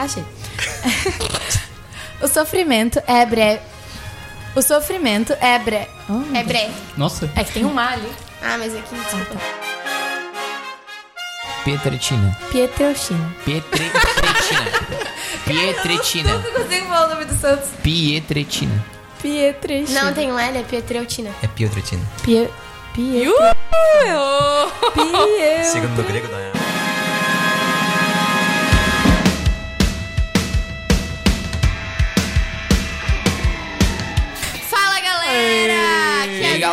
Achei. o sofrimento é breve. O sofrimento é breve. É breve. Nossa. É que tem um mar ali. Ah, mas aqui, desculpa. Petretina. Pietreuchina. Pietretina. Pietretina. Não consigo falar o nome do Santos. Pietretina. Pietreuchina. Não, tem um L, é Pietreutina. É Piotretina. Pie... Pie... Pie... Segundo do grego, da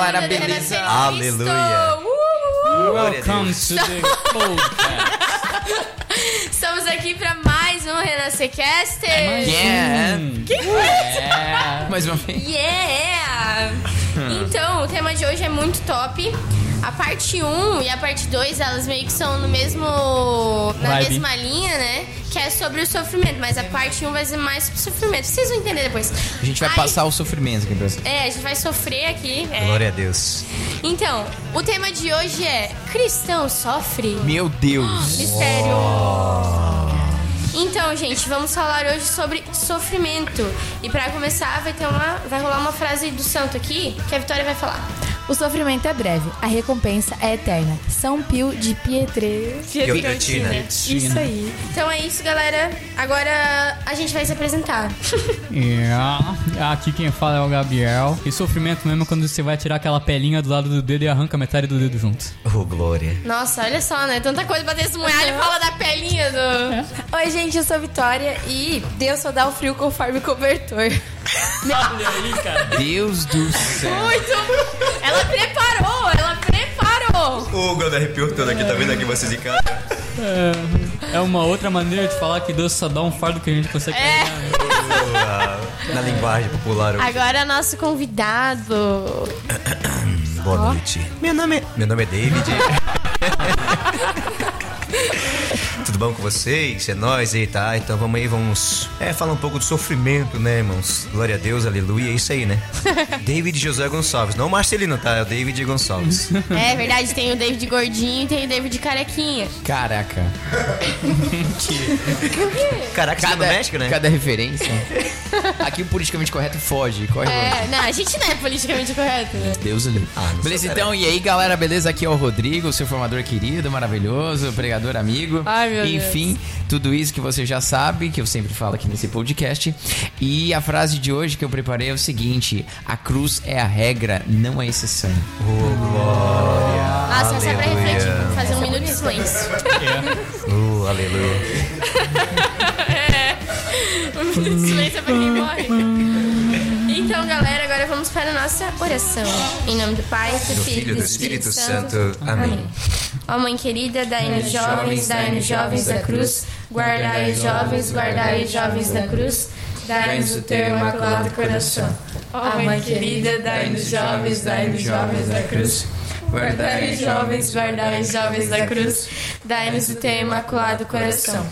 Que beleza? Aleluia. Uh, uh, uh. Welcome to the podcast. Estamos aqui para mais um Renascer Caster. Yeah. É. Mais uma vez. Yeah! Então, o tema de hoje é muito top. A parte 1 e a parte 2, elas meio que são no mesmo. na Vibe. mesma linha, né? Que é sobre o sofrimento. Mas a parte 1 vai ser mais sobre o sofrimento. Vocês vão entender depois. A gente vai Aí- passar o sofrimento aqui pra você. É, a gente vai sofrer aqui. é. Glória a Deus. Então, o tema de hoje é Cristão sofre? Meu Deus. Mistério. Então, gente, vamos falar hoje sobre sofrimento. E pra começar, vai ter uma, vai rolar uma frase do santo aqui que a Vitória vai falar. O sofrimento é breve, a recompensa é eterna. São Pio de Pietre. Pietreutina. Isso aí. Então é isso, galera. Agora a gente vai se apresentar. Yeah. Aqui quem fala é o Gabriel. E sofrimento mesmo é quando você vai tirar aquela pelinha do lado do dedo e arranca metade do dedo junto. Oh, glória. Nossa, olha só, né? Tanta coisa pra testemunhar. Ele fala da pelinha do. Oi, gente, eu sou a Vitória e Deus só dá o frio conforme o cobertor. Olha aí, cara. Deus do céu. Muito. Ela preparou, ela preparou. O Hugo arrepiou todo aqui, tá vendo aqui vocês em casa? É uma outra maneira de falar que Deus só dá um fardo que a gente consegue É. carregar, Na linguagem popular. hoje. Agora nosso convidado. Boa noite. Meu nome é... Meu nome é David. Tudo bom com vocês? É nóis aí, tá? Então vamos aí, vamos é, falar um pouco do sofrimento, né, irmãos? Glória a Deus, aleluia, é isso aí, né? David José Gonçalves, não o Marcelino, tá? É o David Gonçalves. É verdade, tem o David Gordinho e tem o David Carequinha. Caraca. Caraca, você é do Cada, México, né? cada referência. Aqui o politicamente correto foge. Corre longe. É, não, a gente não é politicamente correto, né? Deus livre. Ah, beleza, então, e aí, galera, beleza? Aqui é o Rodrigo, seu formador querido, maravilhoso, pregador amigo. Ai, meu Enfim, tudo isso que você já sabe, que eu sempre falo aqui nesse podcast. E a frase de hoje que eu preparei é o seguinte: a cruz é a regra, não a exceção. Oh, glória. Nossa, essa é pra refletir. Vou fazer um minuto de silêncio. Oh, aleluia. Um minuto de silêncio é pra quem morre. Então, galera, agora vamos para a nossa oração. Em nome do Pai, do, Do Filho Filho e do Espírito Santo. Amém. Amém. Ó Mãe querida, dai-nos jovens, dai-nos jovens da cruz, guardai os jovens, guardai os jovens da cruz, dai-nos o teu imaculado coração. Ó Mãe querida, dai-nos jovens, dai-nos jovens da cruz, guardai os jovens, guardai os jovens da cruz, dai-nos o teu imaculado coração.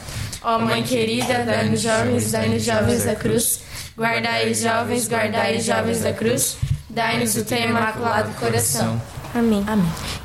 Ó Mãe querida, dai-nos jovens, dai-nos jovens da cruz, guardai os jovens, guardai os jovens da cruz, dai-nos o teu imaculado coração. Amém. Amém.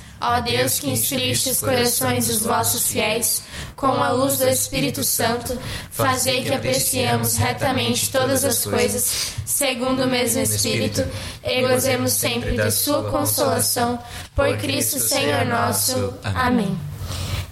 Ó Deus que instruíste os corações dos vossos fiéis com a luz do Espírito Santo, fazei que apreciemos retamente todas as coisas, segundo o mesmo Espírito, e gozemos sempre de sua consolação, por Cristo Senhor nosso. Amém.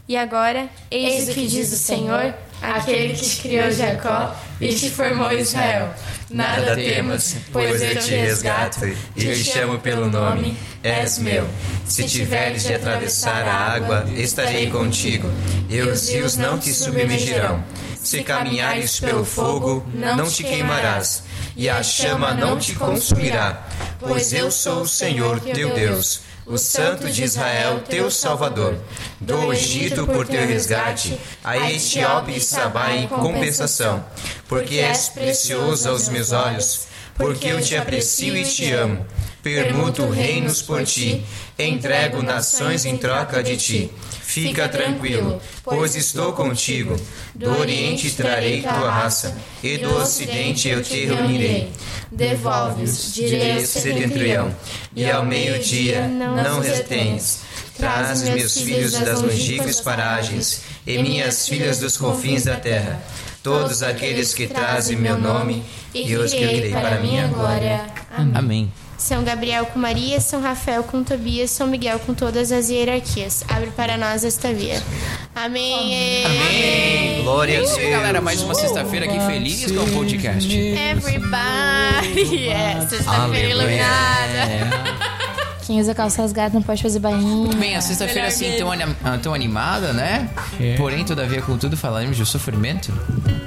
E agora, eis o que diz o Senhor, aquele que te criou Jacó e te formou Israel. Nada temas, pois eu te resgato e te chamo pelo nome, és meu. Se tiveres de atravessar a água, estarei contigo, e os rios não te submergirão. Se caminhares pelo fogo, não te queimarás, e a chama não te consumirá, pois eu sou o Senhor teu Deus, o Santo de Israel, teu Salvador. Dou Egito por teu resgate, a Etiópia e Sabá em compensação, porque és precioso aos meus olhos, porque eu te aprecio e te amo. permuto reinos por ti, entrego nações em troca de ti. Fica tranquilo, pois estou contigo. Do Oriente trarei tua raça, e do Ocidente eu te reunirei. Devolve-os, Direi ao setentrião, e ao meio-dia não retenhas. Traz meus filhos das longínquas paragens, e minhas filhas dos confins da terra. Todos aqueles que trazem meu nome, e os que eu criei para minha glória. Amém. São Gabriel com Maria, São Rafael com Tobias, São Miguel com todas as hierarquias. Abre para nós esta via. Amém. Amém. Glória a aí, galera. Deus. Mais uma sexta-feira aqui feliz com o podcast. Everybody. É, sexta-feira iluminada. Quem usa calça rasgada não pode fazer bainha. Muito bem, a sexta-feira assim tão, anim- ah, tão animada, né? É. Porém, todavia, contudo, falaremos de sofrimento.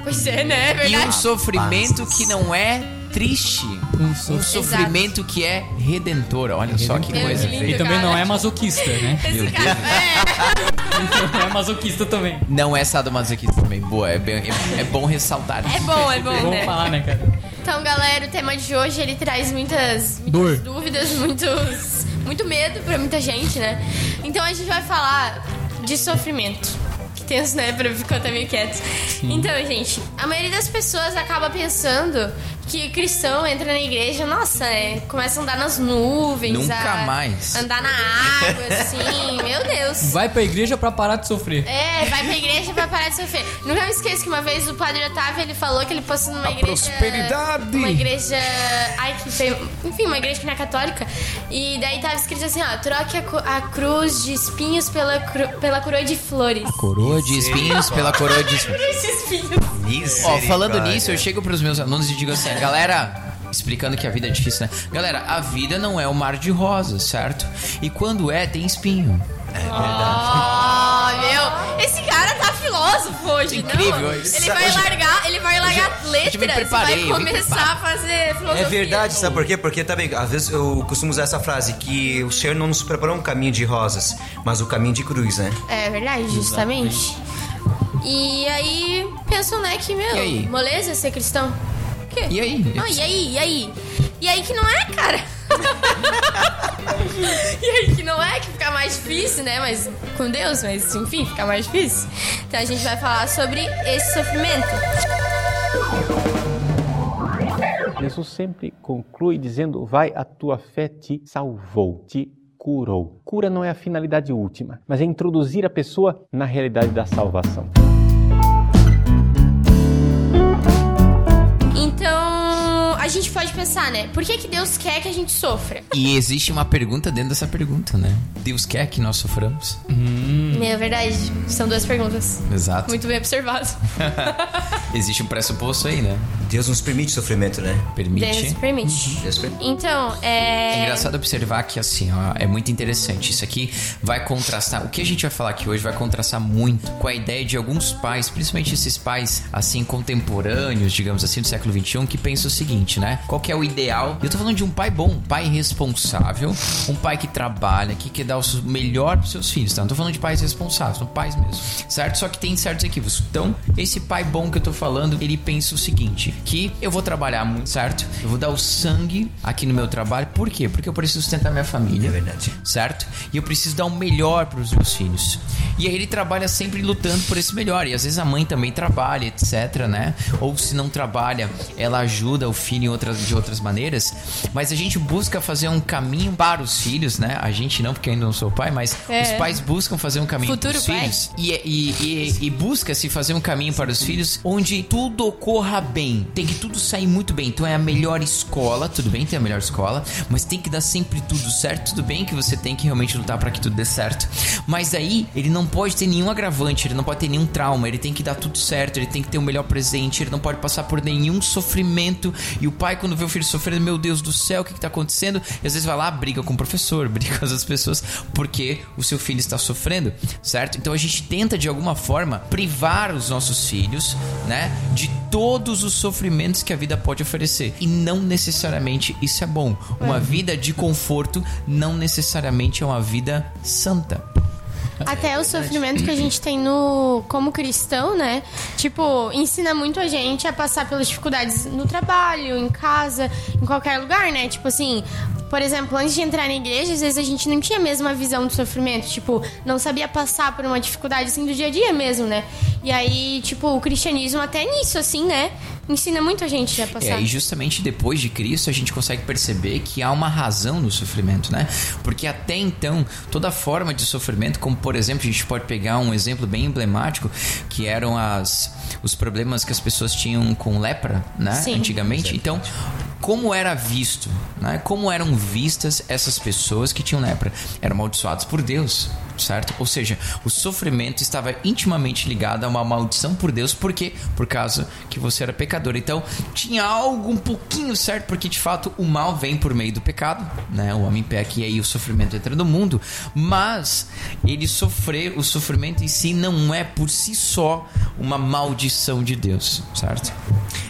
Pois é, né? É E verdade. um sofrimento que não é triste. Um sofrimento que é redentor. Olha só que coisa. lindo. E também não é masoquista, né? Esse cara, é, Não é masoquista também. Não é sadomasoquista também. Boa, é, bem- é- é bom ressaltar. é bom, é bom, Vamos né? falar, né, cara? Então, galera, o tema de hoje ele traz muitas, muitas dúvidas, muitos, muito medo pra muita gente, né? Então a gente vai falar de sofrimento. Que tenso, né? Pra ficar até meio quieto. Então, gente, a maioria das pessoas acaba pensando que cristão entra na igreja, nossa, é, começa a andar nas nuvens. Nunca a mais. Andar na água, assim, meu Deus. Vai pra igreja pra parar de sofrer. É, vai pra igreja pra parar de sofrer. Nunca me esqueço que uma vez o padre Otávio ele falou que ele passou numa A igreja. prosperidade. Uma igreja. Ai, que feio. Enfim, uma igreja que não é católica. E daí tava escrito assim: ó, troque a, a cruz de espinhos pela, cru- pela coroa de flores. Coroa de espinhos pela coroa de espinhos. Cruz de espinhos. Ó, falando nisso, eu chego pros meus alunos e digo assim, galera, explicando que a vida é difícil, né? Galera, a vida não é um mar de rosas, certo? E quando é, tem espinho. Oh, meu. Esse cara tá filósofo hoje, Incrível, não? isso. Ele vai largar, ele vai largar hoje me letras e preparei, vai eu me começar a fazer filosofia. É verdade, sabe por quê? Porque também, às vezes eu costumo usar essa frase que o Senhor não nos preparou um caminho de rosas, mas o caminho de cruz, né? É verdade, justamente. E aí, pensam, né, que, meu, moleza ser cristão? Quê? E aí? Ah, e aí, e aí? E aí que não é, cara? e aí que não é, que fica mais difícil, né? Mas com Deus, mas enfim, fica mais difícil. Então a gente vai falar sobre esse sofrimento. Jesus sempre conclui dizendo: Vai, a tua fé te salvou, te curou. Cura não é a finalidade última, mas é introduzir a pessoa na realidade da salvação. Gente pode pensar, né? Por que, que Deus quer que a gente sofra? E existe uma pergunta dentro dessa pergunta, né? Deus quer que nós soframos? É verdade. São duas perguntas. Exato. Muito bem observado. Existe um pressuposto aí, né? Deus nos permite sofrimento, né? Deus Permite. permite. Deus permite. Então, é. É engraçado observar que assim, ó, é muito interessante. Isso aqui vai contrastar. O que a gente vai falar aqui hoje vai contrastar muito com a ideia de alguns pais, principalmente esses pais assim contemporâneos, digamos assim, do século XXI, que pensam o seguinte, né? Qual que é o ideal? Eu tô falando de um pai bom, um pai responsável, um pai que trabalha, que quer dar o melhor pros seus filhos, tá? Não tô falando de pais responsáveis, são pais mesmo, certo? Só que tem certos equívocos. Então, esse pai bom que eu tô falando, ele pensa o seguinte, que eu vou trabalhar muito, certo? Eu vou dar o sangue aqui no meu trabalho. Por quê? Porque eu preciso sustentar minha família. É verdade. Certo? E eu preciso dar o melhor para os meus filhos. E aí ele trabalha sempre lutando por esse melhor. E às vezes a mãe também trabalha, etc, né? Ou se não trabalha, ela ajuda o filho em outras, de outras maneiras. Mas a gente busca fazer um caminho para os filhos, né? A gente não, porque eu ainda não sou pai, mas É. os pais buscam fazer um caminho para Futuro os pai. filhos. E, e, e, e busca-se fazer um caminho para os filhos onde tudo ocorra bem. Tem que tudo sair muito bem. Então é a melhor escola, tudo bem, tem a melhor escola, mas tem que dar sempre tudo certo. Tudo bem que você tem que realmente lutar para que tudo dê certo. Mas aí ele não pode ter nenhum agravante, ele não pode ter nenhum trauma, ele tem que dar tudo certo, ele tem que ter o melhor presente, ele não pode passar por nenhum sofrimento. E o pai, quando vê o filho sofrendo, meu Deus do céu, o que, que tá acontecendo? E às vezes vai lá, briga com o professor, briga com as pessoas, porque o seu filho está sofrendo, certo? Então a gente tenta de alguma forma privar os nossos filhos, né, de todos os sofrimentos que a vida pode oferecer. E não necessariamente isso é bom. Uma vida de conforto não necessariamente é uma vida santa. Até o sofrimento que a gente tem no como cristão, né? Tipo, ensina muito a gente a passar pelas dificuldades no trabalho, em casa, em qualquer lugar, né? Tipo assim, por exemplo, antes de entrar na igreja, às vezes a gente não tinha a mesma visão do sofrimento, tipo, não sabia passar por uma dificuldade assim do dia a dia mesmo, né? E aí, tipo, o cristianismo até nisso, assim, né? Ensina muito a gente a passar. É, e justamente depois de Cristo a gente consegue perceber que há uma razão no sofrimento, né? Porque até então, toda forma de sofrimento, como por exemplo, a gente pode pegar um exemplo bem emblemático, que eram as, os problemas que as pessoas tinham com lepra, né? Sim. Antigamente. Então, como era visto, né? Como eram vistas essas pessoas que tinham lepra? Eram amaldiçoadas por Deus, certo? Ou seja, o sofrimento estava intimamente ligado a uma maldição por Deus, por quê? Por causa que você era pecador. Então, tinha algo um pouquinho certo, porque de fato o mal vem por meio do pecado, né? O homem peca e aí o sofrimento entra no mundo, mas ele sofrer, o sofrimento em si não é por si só uma maldição de Deus, certo?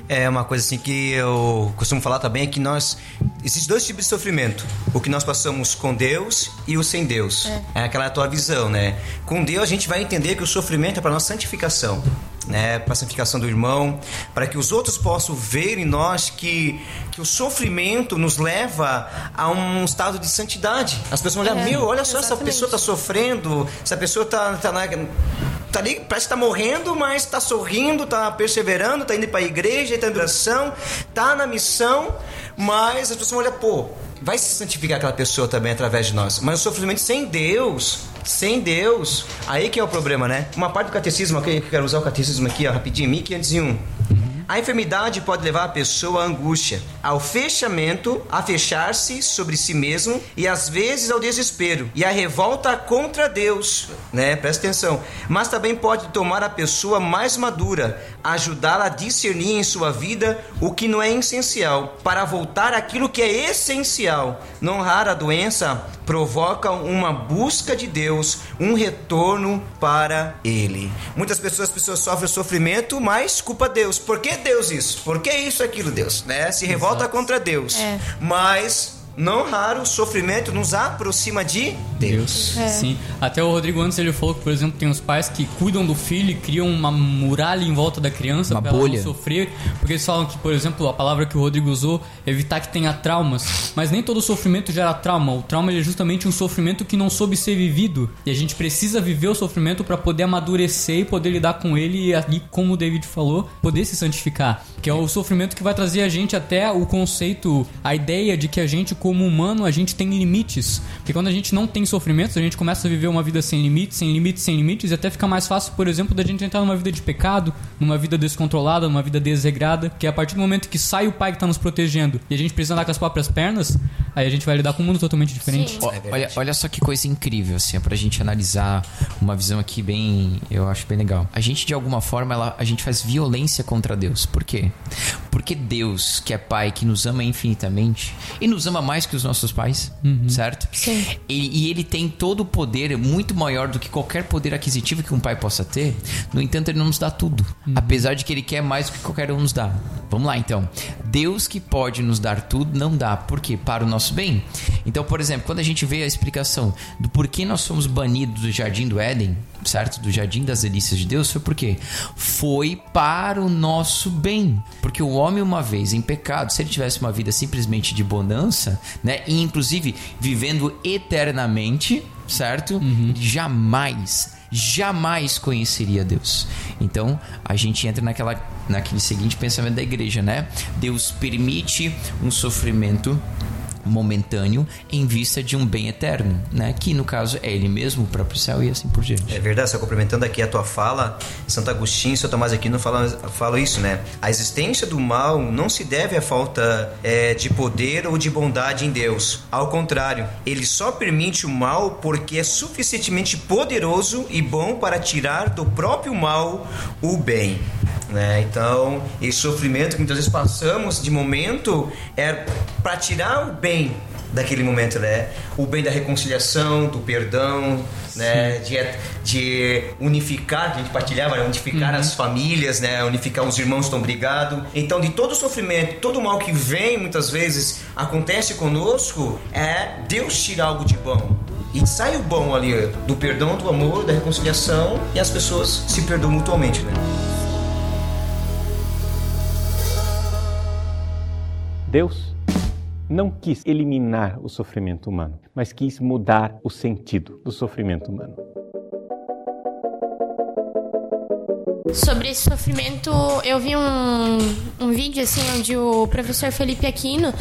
É uma coisa assim que eu costumo falar também é que nós existem dois tipos de sofrimento: o que nós passamos com Deus e o sem Deus. É, aquela tua visão, né? Com Deus a gente vai entender que o sofrimento é para nossa santificação. Né, para a santificação do irmão, para que os outros possam ver em nós que, que o sofrimento nos leva a um estado de santidade. As pessoas olham, É, meu, olha só, essa exatamente. pessoa está sofrendo, essa pessoa está tá, na- tá ali, parece que tá morrendo, mas tá sorrindo, tá perseverando, tá indo para a igreja, tá em oração, tá na missão, mas as pessoas olham, pô, vai se santificar aquela pessoa também através de nós. Mas o sofrimento sem Deus, sem Deus, aí que é o problema, né? Uma parte do catecismo que eu quero usar o catecismo aqui, ó, rapidinho, 1501. A enfermidade pode levar a pessoa à angústia, ao fechamento, a fechar-se sobre si mesmo e às vezes ao desespero e à revolta contra Deus, né? Presta atenção. Mas também pode tomar a pessoa mais madura, ajudá-la a discernir em sua vida o que não é essencial, para voltar àquilo que é essencial. Não rara a doença provoca uma busca de Deus, um retorno para Ele. Muitas pessoas, as pessoas sofrem sofrimento, mas culpa Deus. Por que Deus isso? Por que isso aquilo Deus? Né? Se revolta contra Deus. É. Mas não raro o sofrimento nos aproxima de Deus. Sim. Até o Rodrigo antes ele falou que, por exemplo, tem os pais que cuidam do filho e criam uma muralha em volta da criança Uma pra ela bolha. não sofrer. Porque eles falam que, por exemplo, a palavra que o Rodrigo usou, evitar que tenha traumas. Mas nem todo sofrimento gera trauma. O trauma ele é justamente um sofrimento que não soube ser vivido. E a gente precisa viver o sofrimento para poder amadurecer e poder lidar com ele e ali, como o David falou, poder se santificar. Que é o sofrimento que vai trazer a gente até o conceito, a ideia de que a gente, como humano, a gente tem limites. Porque quando a gente não tem sofrimentos, a gente começa a viver uma vida sem limites, sem limites, sem limites, e até fica mais fácil, por exemplo, da gente entrar numa vida de pecado, numa vida descontrolada, numa vida desregrada, que é a partir do momento que sai o pai que tá nos protegendo e a gente precisa andar com as próprias pernas, aí a gente vai lidar com um mundo totalmente diferente. Sim. Ó, olha, olha só que coisa incrível, assim, pra gente analisar uma visão aqui bem, eu acho bem legal. A gente, de alguma forma, ela, a gente faz violência contra Deus. Por quê? Porque Deus, que é Pai, que nos ama infinitamente, e nos ama mais que os nossos pais, certo? Sim. E, e ele tem todo o poder, muito maior do que qualquer poder aquisitivo que um pai possa ter. No entanto, ele não nos dá tudo. Apesar de que ele quer mais do que qualquer um nos dá. Vamos lá, então. Deus que pode nos dar tudo, não dá. Por quê? Para o nosso bem. Então, por exemplo, quando a gente vê a explicação do porquê nós fomos banidos do jardim do Éden, certo? Do jardim das delícias de Deus, foi por quê? Foi para o nosso bem. Porque o homem, uma vez em pecado, se ele tivesse uma vida simplesmente de bonança, né? E inclusive vivendo eternamente, certo? Ele jamais jamais conheceria Deus. Então, a gente entra naquela naquele seguinte pensamento da igreja, né? Deus permite um sofrimento momentâneo em vista de um bem eterno, né? Que no caso é ele mesmo, o próprio céu e assim por diante. É verdade, só complementando aqui a tua fala, Santo Agostinho e São Tomás Aquino falam, falam isso, né? A existência do mal não se deve à falta é, de poder ou de bondade em Deus. Ao contrário, ele só permite o mal porque é suficientemente poderoso e bom para tirar do próprio mal o bem. Né? Então, esse sofrimento que muitas vezes passamos de momento é para tirar o bem daquele momento, né? O bem da reconciliação, do perdão, né? De, de unificar, que a gente partilhava, né? unificar as famílias, né? Unificar os irmãos estão brigados. Então, de todo o sofrimento, todo o mal que vem, muitas vezes acontece conosco, é Deus tirar algo de bom. E sai o bom ali do perdão, do amor, da reconciliação e as pessoas se perdoam mutuamente, né? Deus não quis eliminar o sofrimento humano, mas quis mudar o sentido do sofrimento humano. Sobre esse sofrimento, eu vi um, um vídeo assim onde o professor Felipe Aquino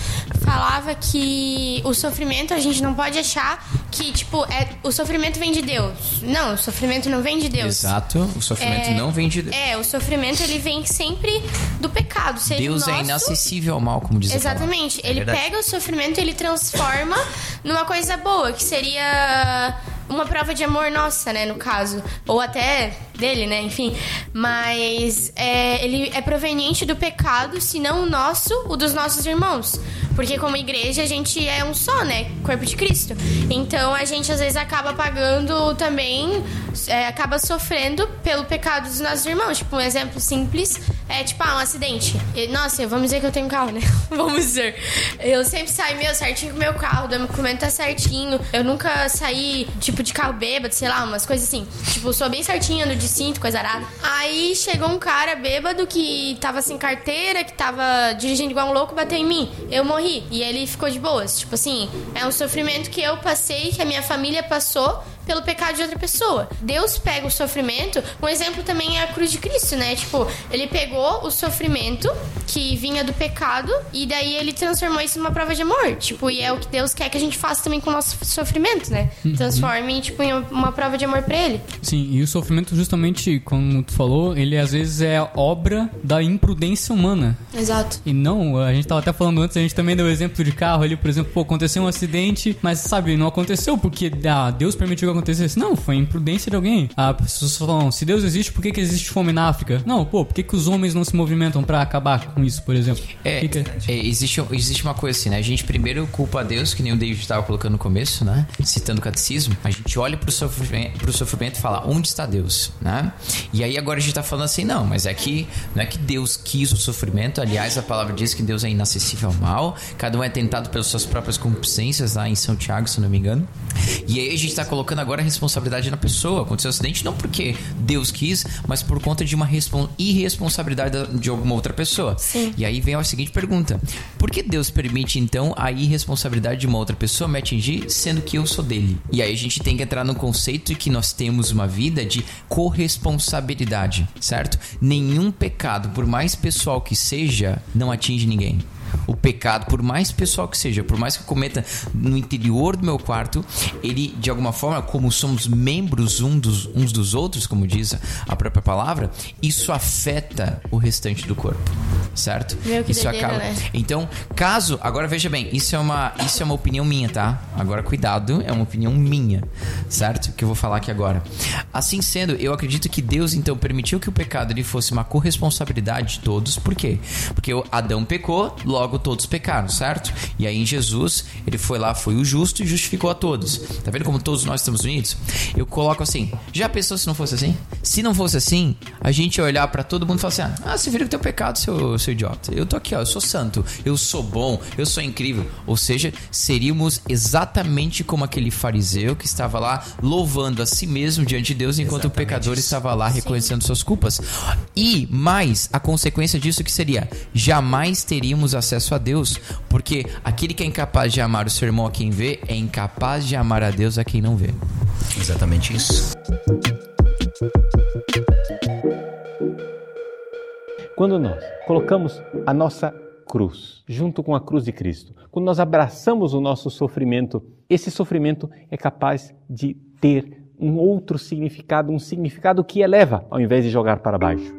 falava que o sofrimento a gente não pode achar que tipo é o sofrimento vem de Deus. Não, o sofrimento não vem de Deus. Exato, o sofrimento É, não vem de Deus. É, o sofrimento ele vem sempre do pecado, seja Deus é nosso, inacessível ao mal, como diz. Exatamente. ele verdade. pega o sofrimento e ele transforma numa coisa boa, que seria uma prova de amor nossa, né, no caso. Ou até dele, né, enfim. Mas é, ele é proveniente do pecado, se não o nosso, o dos nossos irmãos. Porque como igreja a gente é um só, né? Corpo de Cristo. Então a gente às vezes acaba pagando também, é, acaba sofrendo pelo pecado dos nossos irmãos. Tipo, um exemplo simples é tipo, ah, um acidente. Nossa, vamos dizer que eu tenho carro, né? vamos dizer. Eu sempre saio, meu, certinho com meu carro, o documento tá certinho. Eu nunca saí, tipo, de carro bêbado, sei lá, umas coisas assim. Tipo, sou bem certinha, ando de cinto, coisa arada. Aí chegou um cara bêbado que tava sem carteira, que tava dirigindo igual um louco, bateu em mim. Eu morri. E ele ficou de boas. Tipo assim, é um sofrimento que eu passei, que a minha família passou pelo pecado de outra pessoa. Deus pega o sofrimento. Um exemplo também é a cruz de Cristo, né? Tipo, ele pegou o sofrimento que vinha do pecado e daí ele transformou isso numa prova de amor. Tipo, e é o que Deus quer que a gente faça também com o nosso sofrimento, né? Transforme, tipo, em uma prova de amor pra ele. Sim, e o sofrimento, justamente, como tu falou, ele às vezes é obra da imprudência humana. Exato. E não, a gente tava até falando antes, a gente também deu exemplo de carro ali, por exemplo, pô, aconteceu um acidente, mas sabe, não aconteceu porque ah, Deus permitiu que acontecesse. Não, foi imprudência de alguém. Ah, As pessoas falam, se Deus existe, por que, que existe fome na África? Não, pô, por que, que os homens não se movimentam pra acabar com isso, por exemplo? É, Que que- é, existe, existe uma coisa assim, né? A gente primeiro culpa a Deus, que nem o David estava colocando no começo, né? Citando o catecismo. A gente olha pro sofrimento, pro sofrimento e fala, onde está Deus, né? E aí agora a gente tá falando assim, não, mas é que não é que Deus quis o sofrimento. Aliás, a palavra diz que Deus é inacessível ao mal. Cada um é tentado pelas suas próprias concupiscências, lá em São Tiago, se não me engano. E aí a gente tá colocando agora a responsabilidade na pessoa. Aconteceu um acidente não porque Deus quis, mas por conta de uma respon- irresponsabilidade da- de alguma outra pessoa. Sim. E aí vem a seguinte pergunta: Por que Deus permite então a irresponsabilidade de uma outra pessoa me atingir, sendo que eu sou dele? E aí a gente tem que entrar no conceito de que nós temos uma vida de corresponsabilidade, certo? Nenhum pecado, por mais pessoal que seja, não atinge ninguém. O pecado, por mais pessoal que seja, por mais que eu cometa no interior do meu quarto, ele, de alguma forma, como somos membros um dos, uns dos outros, como diz a própria palavra, isso afeta o restante do corpo, certo? Meu, que isso doideira, acaba. né? Então, caso, agora veja bem, isso é uma, isso é uma opinião minha, tá? Agora cuidado, é uma opinião minha, certo? Que eu vou falar aqui agora. Assim sendo, eu acredito que Deus então permitiu que o pecado ele fosse uma corresponsabilidade de todos. Por quê? Porque o Adão pecou, logo todos pecaram, certo? E aí em Jesus, ele foi lá, foi o justo e justificou a todos. Tá vendo como todos nós estamos unidos? Eu coloco assim, já pensou se não fosse assim? Se não fosse assim, a gente ia olhar pra todo mundo e falar assim: "Ah, você vira o teu pecado, seu, seu idiota. Eu tô aqui, ó, eu sou santo, eu sou bom, eu sou incrível". Ou seja, seríamos exatamente como aquele fariseu que estava lá louvando a si mesmo diante de Deus enquanto o Exatamente pecador isso. estava lá reconhecendo suas culpas. E mais, a consequência disso que seria: jamais teríamos acesso a Deus, porque aquele que é incapaz de amar o seu irmão a quem vê é incapaz de amar a Deus a quem não vê. Exatamente isso. Quando nós colocamos a nossa cruz junto com a cruz de Cristo, quando nós abraçamos o nosso sofrimento, esse sofrimento é capaz de ter um outro significado, um significado que eleva ao invés de jogar para baixo.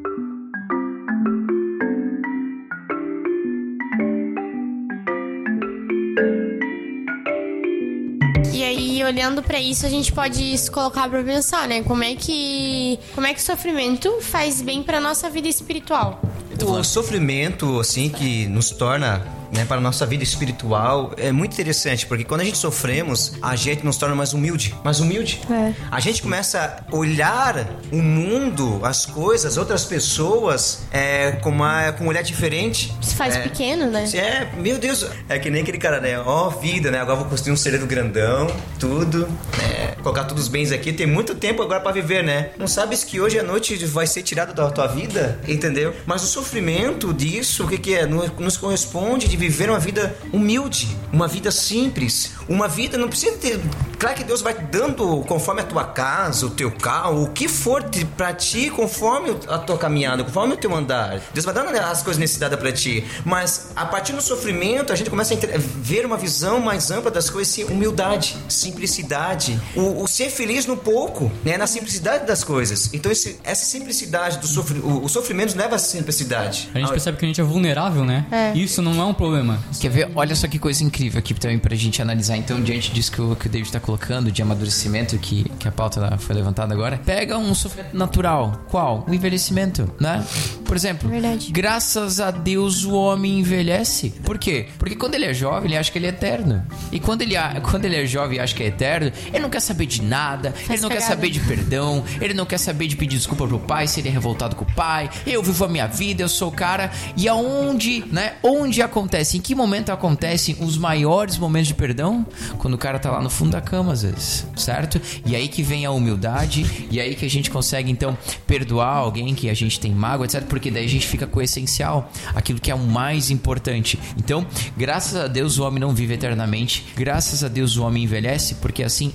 E aí, olhando pra isso, a gente pode se colocar pra pensar, né? Como é que como é que o sofrimento faz bem pra nossa vida espiritual? O sofrimento, assim, que nos torna, né, para a nossa vida espiritual, é muito interessante, porque quando a gente sofremos, a gente nos torna mais humilde. Mais humilde. É. A gente começa a olhar o mundo, as coisas, outras pessoas, é, com, uma, com um olhar diferente. Se faz é, pequeno, né? É, meu Deus, é que nem aquele cara, né? Ó, vida, né? Agora vou construir um cereiro grandão, tudo, né? Colocar todos os bens aqui. Tem muito tempo agora pra viver, né? Não sabes que hoje à noite vai ser tirado da tua vida, entendeu? Mas o sofrimento disso, o que, que é? No- Nos corresponde de viver uma vida humilde, uma vida simples, uma vida não precisa ter. Claro que Deus vai dando conforme a tua casa, o teu carro, o que for para ti, conforme a tua caminhada, conforme o teu andar. Deus vai dando as coisas necessitadas para ti. Mas a partir do sofrimento, a gente começa a ver uma visão mais ampla das coisas, humildade, simplicidade, o, o, ser feliz no pouco, né, na simplicidade das coisas. Então esse, essa simplicidade do sofri, o, o, sofrimento leva a simplicidade. A gente percebe que a gente é vulnerável, né? É. Isso não é um problema. Quer ver? Olha só que coisa incrível aqui também pra gente analisar. Então, diante disso que o, que o David tá colocando, de amadurecimento, que, que a pauta foi levantada agora, pega um sofrimento natural. Qual? O envelhecimento, né? Por exemplo, Verdade. graças a Deus o homem envelhece. Por quê? Porque quando ele é jovem, ele acha que ele é eterno. E quando ele, quando ele é jovem e acha que é eterno, ele não quer saber de nada, Faz ele não cagada. quer saber de perdão, ele não quer saber de pedir desculpa pro pai se ele é revoltado com o pai. Eu vivo a minha vida, eu sou o cara. E aonde, né? Onde acontece? Em que momento acontecem os maiores momentos de perdão? Quando o cara tá lá no fundo da cama, às vezes, certo? E aí que vem a humildade, e aí que a gente consegue então perdoar alguém que a gente tem mágoa, etc. Porque daí a gente fica com o essencial, aquilo que é o mais importante. Então, graças a Deus o homem não vive eternamente, graças a Deus o homem envelhece, porque assim,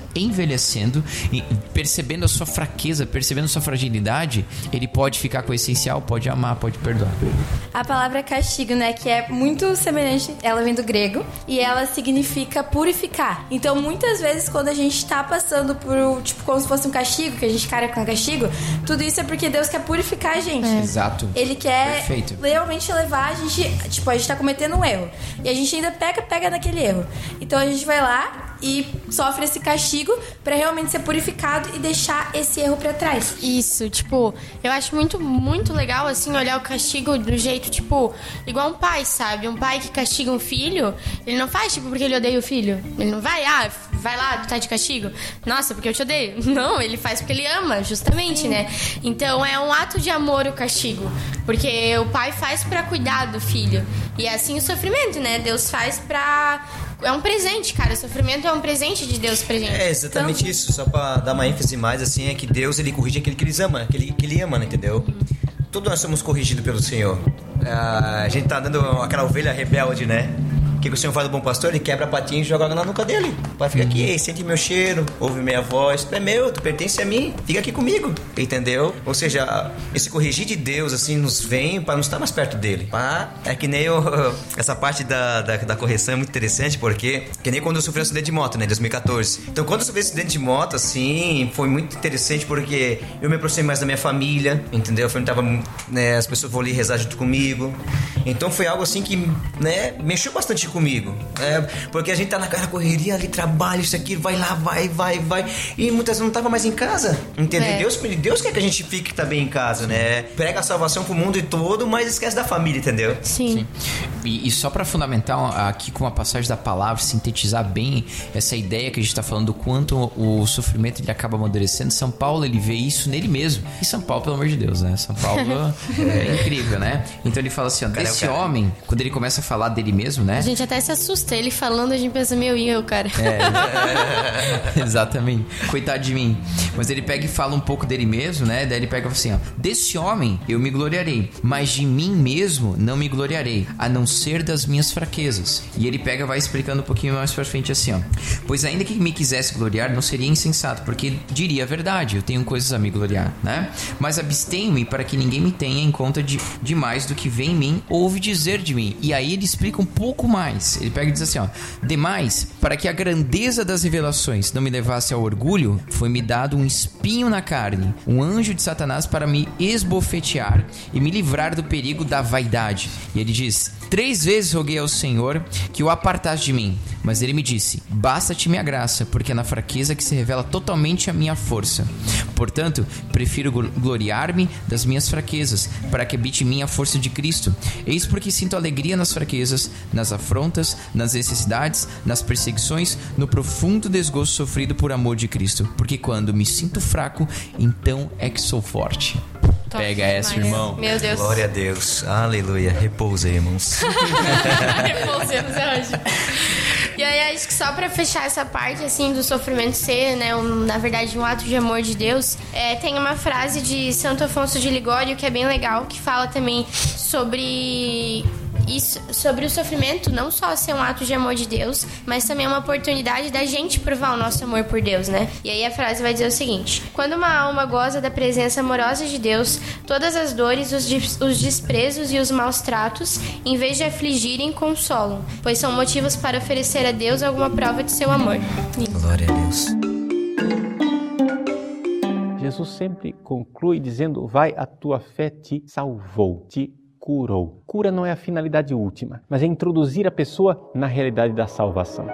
envelhecendo, percebendo a sua fraqueza, percebendo a sua fragilidade, ele pode ficar com o essencial, pode amar, pode perdoar. A palavra castigo, né, que é muito semelhante, ela vem do grego e ela significa purificar. Então, muitas vezes quando a gente tá passando por, tipo, como se fosse um castigo, que a gente cara com castigo, tudo isso é porque Deus quer purificar a gente. É. Exato. Ele quer Perfeito. realmente levar a gente, tipo, a gente tá cometendo um erro. E a gente ainda pega, pega naquele erro. Então a gente vai lá e sofre esse castigo para realmente ser purificado e deixar esse erro para trás. Isso, tipo, eu acho muito, muito legal, assim, olhar o castigo do jeito, tipo, igual um pai, sabe? Um pai que castiga um filho, ele não faz, tipo, porque ele odeia o filho. Ele não vai, ah, vai lá, tá de castigo. Nossa, porque eu te odeio. Não, ele faz porque ele ama, justamente, Sim. né? Então é um ato de amor o castigo. Porque o pai faz para cuidar do filho. E é assim o sofrimento, né? Deus faz pra é um presente, cara. O sofrimento é um presente de Deus pra gente. É exatamente então... isso. Só pra dar uma ênfase mais, assim, é que Deus ele corrige aquele que ele ama, aquele que ele ama, entendeu? Todos nós somos corrigidos pelo Senhor. Ah, a gente tá dando aquela ovelha rebelde, né? O que, que o senhor faz do bom pastor? Ele quebra a patinha e joga na nuca dele. Vai ficar aqui, sente meu cheiro, ouve minha voz. Tu é meu, tu pertence a mim, fica aqui comigo. Entendeu? Ou seja, esse corrigir de Deus, assim, nos vem para nos estar mais perto dele. Ah, é que nem eu, essa parte da, da, da, correção é muito interessante, porque que nem quando eu sofri um acidente de moto, né, em 2014. Então, quando eu sofri um acidente de moto, assim, foi muito interessante porque eu me aproximei mais da minha família, entendeu? Eu tava, né, as pessoas vão ali rezar junto comigo. Então, foi algo assim que, né, mexeu bastante comigo. É, porque a gente tá naquela correria ali, trabalho, isso aqui, vai lá, vai, vai, vai. E muitas vezes não tava mais em casa. Entendeu? É. Deus, Deus quer que a gente fique também em casa, né? Prega a salvação pro mundo e todo, mas esquece da família, entendeu? Sim. Sim. E, e, só para fundamentar aqui com a passagem da palavra, sintetizar bem essa ideia que a gente tá falando do quanto o sofrimento ele acaba amadurecendo, São Paulo ele vê isso nele mesmo. E São Paulo, pelo amor de Deus, né? São Paulo é incrível, né? Então ele fala assim, ó, desse é homem, quando ele começa a falar dele mesmo, né? Gente até se assusta. Ele falando, a gente pensa, meu, e eu, cara? É, exatamente. Coitado de mim. Mas ele pega e fala um pouco dele mesmo, né? Daí ele pega assim, ó. Desse homem eu me gloriarei, mas de mim mesmo não me gloriarei, a não ser das minhas fraquezas. E ele pega e vai explicando um pouquinho mais pra frente assim, ó. Pois ainda que me quisesse gloriar, não seria insensato, porque diria a verdade, eu tenho coisas a me gloriar, né? Mas abstenho-me para que ninguém me tenha em conta de, de mais do que vem em mim, ouve dizer de mim. E aí ele explica um pouco mais demais. Ele pega e diz assim, ó: "Demais, para que a grandeza das revelações não me levasse ao orgulho, foi-me dado um espinho na carne, um anjo de Satanás para me esbofetear e me livrar do perigo da vaidade." E ele diz: Três vezes roguei ao Senhor que o apartasse de mim, mas ele me disse: Basta-te minha graça, porque é na fraqueza que se revela totalmente a minha força. Portanto, prefiro gloriar-me das minhas fraquezas, para que habite em mim a força de Cristo. Eis porque sinto alegria nas fraquezas, nas afrontas, nas necessidades, nas perseguições, no profundo desgosto sofrido por amor de Cristo. Porque quando me sinto fraco, então é que sou forte. Top Pega essa, irmão. Meu Deus. Glória a Deus. Aleluia. Repousemos. Repousemos é hoje. E aí, acho que só pra fechar essa parte, assim, do sofrimento ser, né, um, na verdade, um ato de amor de Deus, é, tem uma frase de Santo Afonso de Ligório que é bem legal, que fala também sobre sobre o sofrimento não só ser um ato de amor de Deus, mas também é uma oportunidade da gente provar o nosso amor por Deus, né? E aí a frase vai dizer o seguinte: quando uma alma goza da presença amorosa de Deus, todas as dores, os, os desprezos e os maus tratos, em vez de afligirem, consolam, pois são motivos para oferecer a Deus alguma prova de seu amor. Glória a Deus. Jesus sempre conclui dizendo: Vai, a tua fé te salvou, te curou. Cura não é a finalidade última, mas é introduzir a pessoa na realidade da salvação.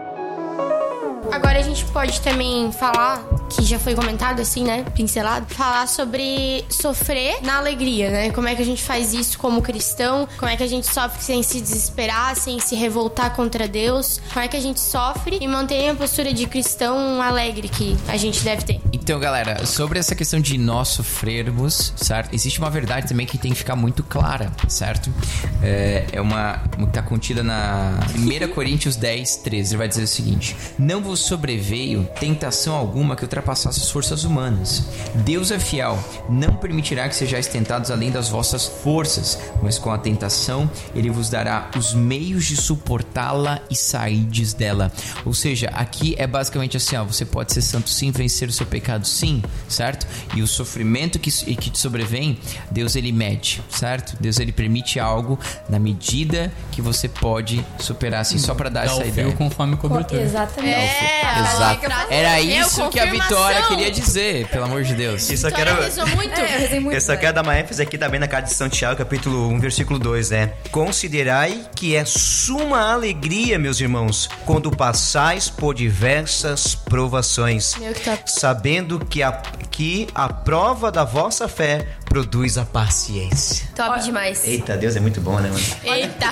Agora a gente pode também falar, que já foi comentado assim, né? Pincelado, falar sobre sofrer na alegria, né? Como é que a gente faz isso como cristão? Como é que a gente sofre sem se desesperar, sem se revoltar contra Deus? Como é que a gente sofre e mantém a postura de cristão alegre que a gente deve ter? Então, galera, sobre essa questão de nós sofrermos, certo? Existe uma verdade também que tem que ficar muito clara, certo? É, é uma. que tá contida na 1 Coríntios 10, 13. Ele vai dizer o seguinte: Não vos sobreveio tentação alguma que ultrapassasse as forças humanas. Deus é fiel, não permitirá que sejais tentados além das vossas forças, mas com a tentação ele vos dará os meios de suportá-la e sairdes dela. Ou seja, aqui é basicamente assim: ó, você pode ser santo sim, vencer o seu pecado sim, certo? E o sofrimento que, que te sobrevém, Deus ele mede, certo? Deus ele permite algo na medida que você pode superar, assim, só para dar Dá essa o ideia. fio conforme cobertor. Exatamente. É, Exato. Era isso que a. Vitória queria dizer, pelo amor de Deus. Isso aqui era. muito. É, eu rezei muito. Eu só quero dar uma ênfase aqui também na carta de São Tiago, capítulo 1, versículo 2, né? Considerai que é suma alegria, meus irmãos, quando passais por diversas provações, que top. Sabendo que a, que a prova da vossa fé produz a paciência. Top demais. Eita, Deus é muito bom, né, mano? Eita.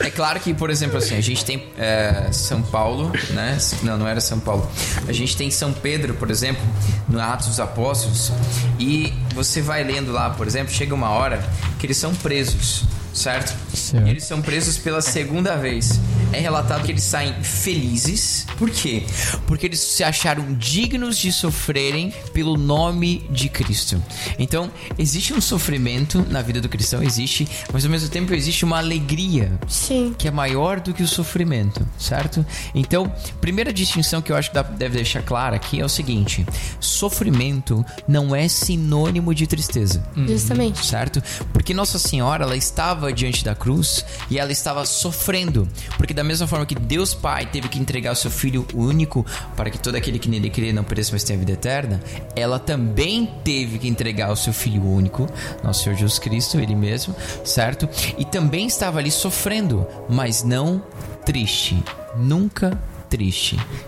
É claro que, por exemplo, assim, a gente tem é, São Paulo, né? Não, não era São Paulo. A gente tem São Pedro, por exemplo, no Atos dos Apóstolos. E você vai lendo lá, por exemplo, chega uma hora que eles são presos, certo? Certo. E eles são presos pela segunda vez. É relatado que eles saem felizes. Por quê? Porque eles se acharam dignos de sofrerem pelo nome de Cristo. Então, existe um sofrimento na vida do cristão, existe, mas ao mesmo tempo existe uma alegria Sim. que é maior do que o sofrimento, certo? Então, primeira distinção que eu acho que deve deixar clara aqui é o seguinte: sofrimento não é sinônimo de tristeza Justamente. certo? Porque Nossa Senhora, ela estava diante da cruz e ela estava sofrendo. Porque da mesma forma que Deus Pai teve que entregar o seu Filho único para que todo aquele que nele crê não pereça, mas tenha vida eterna, ela também teve que entregar o seu Filho único, nosso Senhor Jesus Cristo, Ele mesmo, certo? E também estava ali sofrendo, mas não triste. Nunca triste.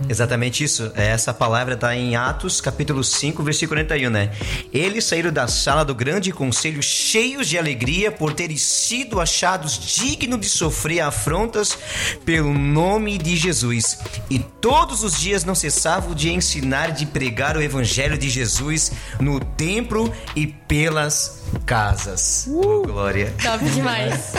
Exatamente isso. É, Essa palavra está em Atos, capítulo 5, versículo 41, né? Eles saíram da sala do grande conselho cheios de alegria por terem sido achados dignos de sofrer afrontas pelo nome de Jesus. E todos os dias não cessavam de ensinar e de pregar o evangelho de Jesus no templo e pelas casas. Oh, glória. Top demais.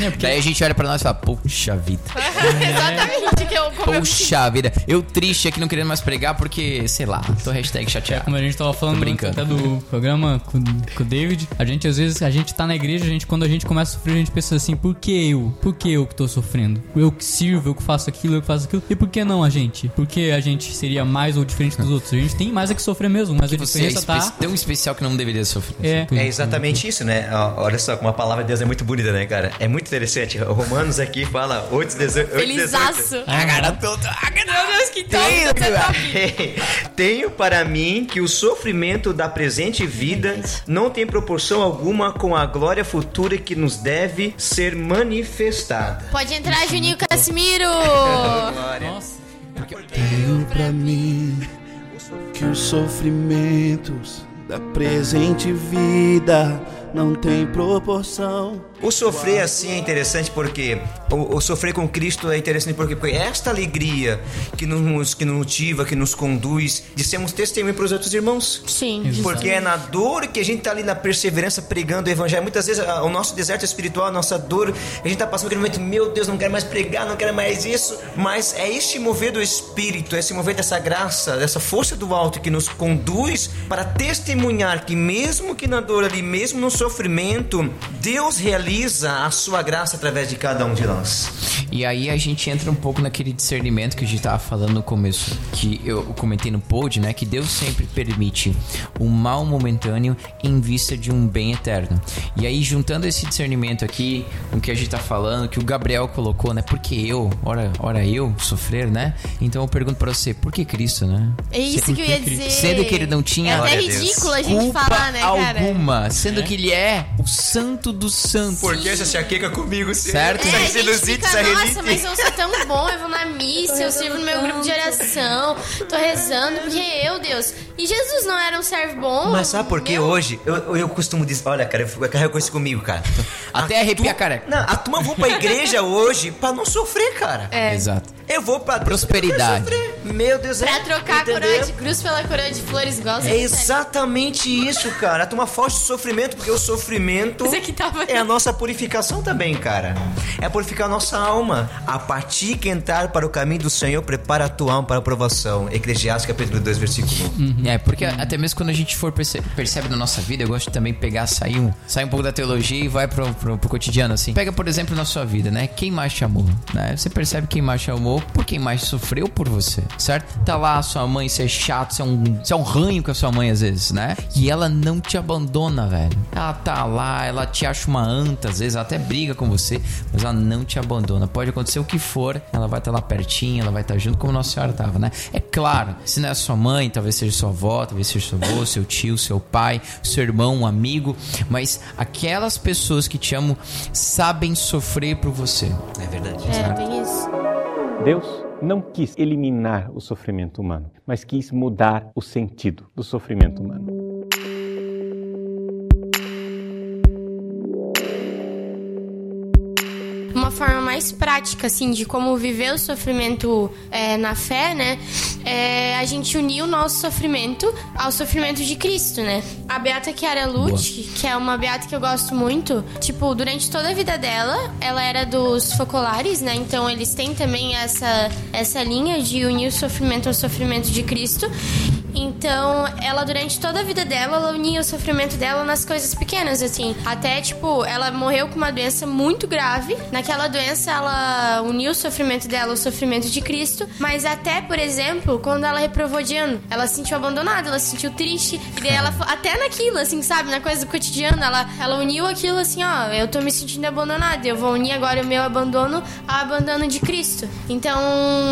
É, porque Daí a gente olha pra nós e fala, poxa vida. Exatamente que eu como eu Poxa vida, eu triste aqui não querendo mais pregar porque, sei lá, tô hashtag chateado. Como a gente tava falando Tô até do programa com, com o David, a gente às vezes, a gente tá na igreja, a gente quando a gente começa a sofrer, a gente pensa assim, por que eu? Por que eu que tô sofrendo? Eu que sirvo, eu que faço aquilo, eu que faço aquilo. E por que não a gente? Por que a gente seria mais ou diferente dos outros? A gente tem mais é que sofrer mesmo, mas a Você é diferença tá... tão especial que não deveria sofrer. É, É exatamente isso, né? Olha só como a palavra de Deus é muito bonita, né, cara? É muito interessante. O Romanos aqui fala 8, 18. Felizaço. A cara Meu Deus, que. Tenho, é top. Tenho para mim que o sofrimento da presente vida não tem proporção alguma com a glória futura que nos deve ser manifestada. Pode entrar, Juninho Casimiro. Nossa. Tenho pra mim que os sofrimentos da presente vida não têm proporção. O sofrer assim é interessante porque o, o sofrer com Cristo é interessante porque, porque esta alegria que nos, que nos motiva, que nos conduz de sermos testemunho para os outros irmãos. Sim. Porque é na dor que a gente tá ali na perseverança pregando o evangelho. Muitas vezes a- o nosso deserto espiritual, a nossa dor, a gente tá passando aquele momento, meu Deus, não quero mais pregar, não quero mais isso. Mas é este mover do Espírito, é esse mover dessa graça, dessa força do alto que nos conduz para testemunhar que mesmo que na dor ali, mesmo no sofrimento, Deus realiza a sua graça através de cada um de nós. E aí a gente entra um pouco naquele discernimento que a gente tava falando no começo, que eu comentei no pod, né, que Deus sempre permite um mal momentâneo em vista de um bem eterno. E aí juntando esse discernimento aqui, com o que a gente tá falando, que o Gabriel colocou, né, porque eu, ora, ora eu sofrer, né? Então eu pergunto pra você, por que Cristo, né? É isso que eu ia dizer. Sendo que ele não tinha É até ridículo a gente falar, né, cara? alguma, sendo que ele é o santo dos santos. Por que essa chaqueca comigo? se- Certo. É, gente sinusite, fica, é nossa, rinite?" mas eu sou tão bom, eu vou na missa, eu sirvo no meu grupo de oração, tô rezando, porque eu, Deus. E Jesus não era um servo bom? Mas sabe por que hoje? Eu, eu costumo dizer, olha, cara, eu carrego isso comigo, cara. Até arrepiar a tu- careca. Não, a turma vou pra igreja hoje pra não sofrer, cara. É. Exato. Eu vou pra Prosperidade. eu quero sofrer. Meu Deus, Pra é, trocar a entendeu? coroa de cruz pela coroa de flores, igual É exatamente isso, cara. A turma foge do sofrimento, porque o sofrimento Isso aqui tava- é a nossa purificação também, cara. É purificar a nossa alma. A partir que entrar para o caminho do Senhor, prepara a tua alma para a provação. Eclesiastes capítulo 2, versículo 1. É, porque até mesmo quando a gente for perce- percebe na nossa vida, eu gosto de também pegar, sair um, sair um pouco da teologia e vai pro, pro, pro cotidiano, assim. Pega, por exemplo, na sua vida, né? Quem mais te amou, né? Você percebe quem mais te amou por quem mais sofreu por você, certo? Tá lá a sua mãe, você é chato, você é um, você é um ranho com a sua mãe às vezes, né? E ela não te abandona, velho. Ela tá lá, ela te acha uma anta, às vezes ela até briga com você, mas ela não te abandona. Pode acontecer o que for, ela vai estar lá pertinho, ela vai estar junto como Nossa Senhora tava, né? É claro, se não é sua mãe, talvez seja sua avó, talvez seja seu avô, seu tio, seu pai, seu irmão, um amigo, mas aquelas pessoas que te amam sabem sofrer por você. É verdade. É, tem isso. Deus não quis eliminar o sofrimento humano, mas quis mudar o sentido do sofrimento humano. Uma forma mais prática, assim, de como viver o sofrimento é, na fé, né? É a gente unir o nosso sofrimento ao sofrimento de Cristo, né? A Beata Chiara Lute, que é uma beata que eu gosto muito, tipo, durante toda a vida dela, ela era dos focolares, né? Então eles têm também essa, essa linha de unir o sofrimento ao sofrimento de Cristo. Então, ela durante toda a vida dela, ela unia o sofrimento dela nas coisas pequenas, assim. Até, tipo, ela morreu com uma doença muito grave. Naquela doença, ela uniu o sofrimento dela ao sofrimento de Cristo. Mas até, por exemplo, quando ela reprovou de ano, ela se sentiu abandonada, ela se sentiu triste. E daí ela, até naquilo, assim, sabe? Na coisa do cotidiano, ela, ela uniu aquilo assim, ó, eu tô me sentindo abandonada. Eu vou unir agora o meu abandono ao abandono de Cristo. Então,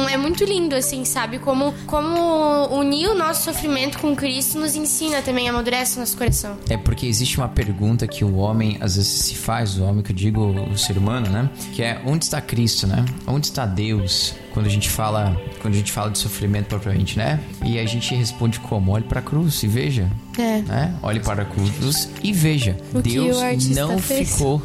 é muito lindo, assim, sabe? Como, como unir o nosso sofrimento com Cristo nos ensina também, amadurece nosso coração. É porque existe uma pergunta que o homem às vezes se faz, o homem que eu digo o ser humano, né? Que é onde está Cristo, né? Onde está Deus? Quando a gente fala, quando a gente fala de sofrimento propriamente, né? E a gente responde como? Olhe para a cruz e veja. É. Né? Olhe para a cruz e veja. O Deus não fez. ficou.